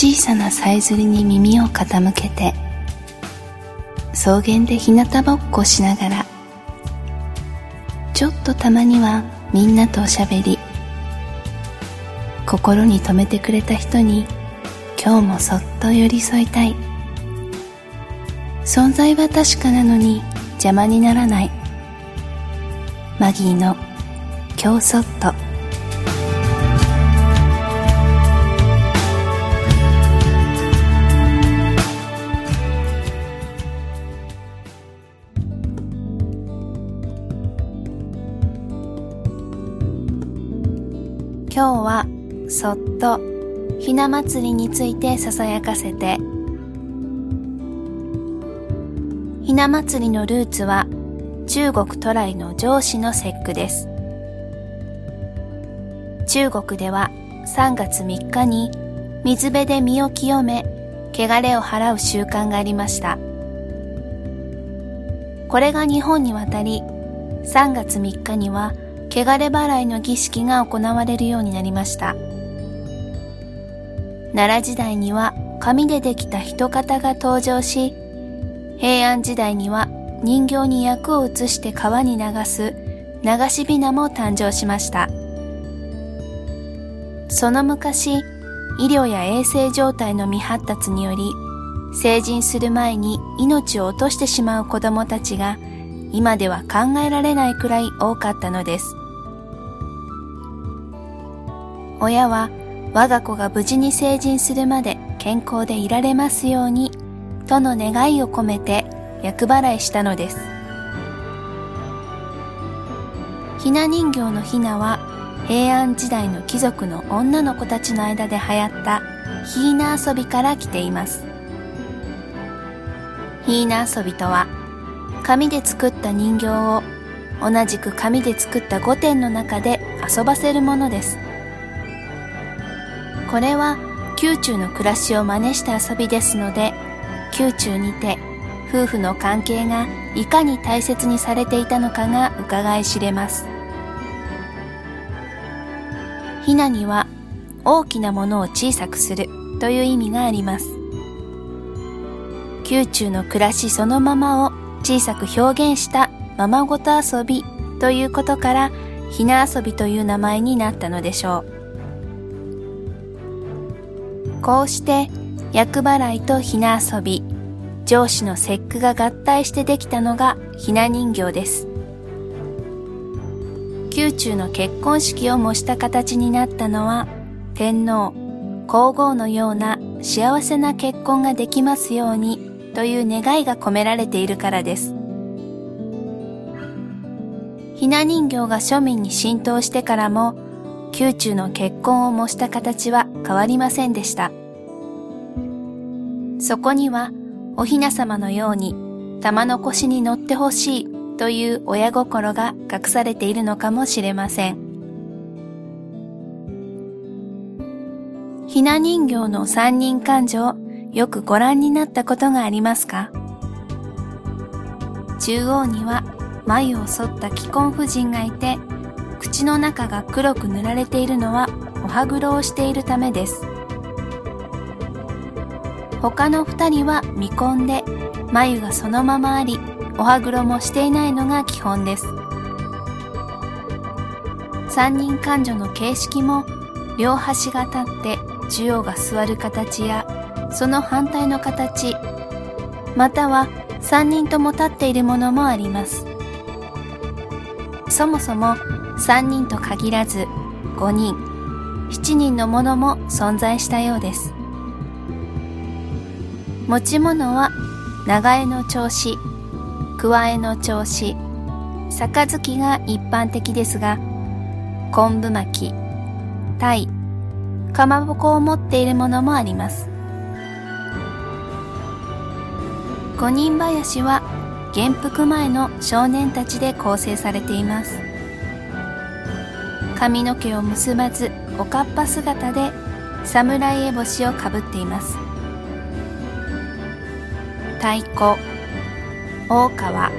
小さなさえずりに耳を傾けて草原で日向ぼっこしながらちょっとたまにはみんなとおしゃべり心に留めてくれた人に今日もそっと寄り添いたい。存在は確かなのに邪魔にならない。マギーの「今日そっと」今日はそっとひな祭りについてささやかせて。ひな祭りのルーツは中国渡来の上司の節句です。中国では3月3日に水辺で身を清め汚れを払う習慣がありました。これが日本に渡り3月3日には汚れ払いの儀式が行われるようになりました。奈良時代には紙でできた人型が登場し平安時代には人形に役を移して川に流す流しびなも誕生しました。その昔医療や衛生状態の未発達により成人する前に命を落としてしまう子供たちが今では考えられないくらい多かったのです。親は我が子が無事に成人するまで健康でいられますようにとの願いを込めて厄払いしたのです。ひな人形のひなは平安時代の貴族の女の子たちの間で流行ったひいな遊びから来ています。ひいな遊びとは紙で作った人形を同じく紙で作った御殿の中で遊ばせるものです。これは宮中の暮らしを真似した遊びですので宮中にて夫婦の関係がいかに大切にされていたのかが伺い知れます。ひなには大きなものを小さくするという意味があります。宮中の暮らしそのままを小さく表現したままごと遊びということからひな遊びという名前になったのでしょう。こうして厄払いとひな遊び上司の節句が合体してできたのがひな人形です。宮中の結婚式を模した形になったのは天皇皇后のような幸せな結婚ができますようにという願いが込められているからですひな人形が庶民に浸透してからも宮中の結婚を模した形は変わりませんでした。そこにはおひな様のように玉の腰に乗ってほしいという親心が隠されているのかもしれません。ひな人形の三人感情よくご覧になったことがありますか？中央には眉を剃った既婚婦人がいて口の中が黒く塗られているのはお歯黒をしているためです。他の二人は未婚で眉がそのままありお歯黒もしていないのが基本です三人患女の形式も両端が立って中央が座る形やその反対の形。または三人とも立っているものもあります。そもそも三人と限らず五人。七人のものも存在したようです。持ち物は長江の調子桑江の調子杯が一般的ですが昆布巻き鯛かまぼこを持っているものもあります。五人林は元服前の少年たちで構成されています。髪の毛を結ばずおかっぱ姿で侍烏帽子をかぶっています。太鼓大川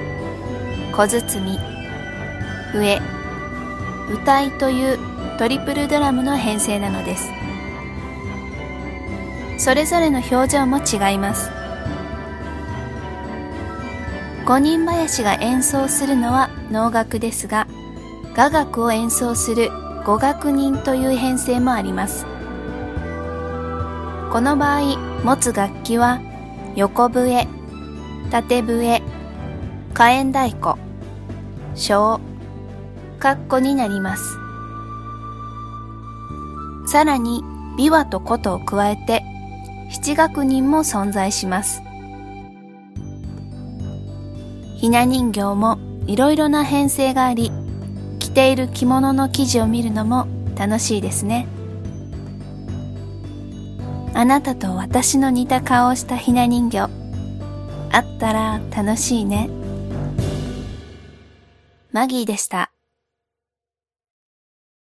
小包笛歌いというトリプルドラムの編成なのです。それぞれの表情も違います。五人林が演奏するのは能楽ですが、雅楽を演奏する五楽人という編成もあります。この場合、持つ楽器は横笛、縦笛、火炎太鼓、小、カッコになります。さらに、琵琶と琴を加えて、七学人も存在します。ひな人形もいろいろな編成があり、着ている着物の生地を見るのも楽しいですね。あなたと私の似た顔をしたひな人形、あったら楽しいね。マギーでした。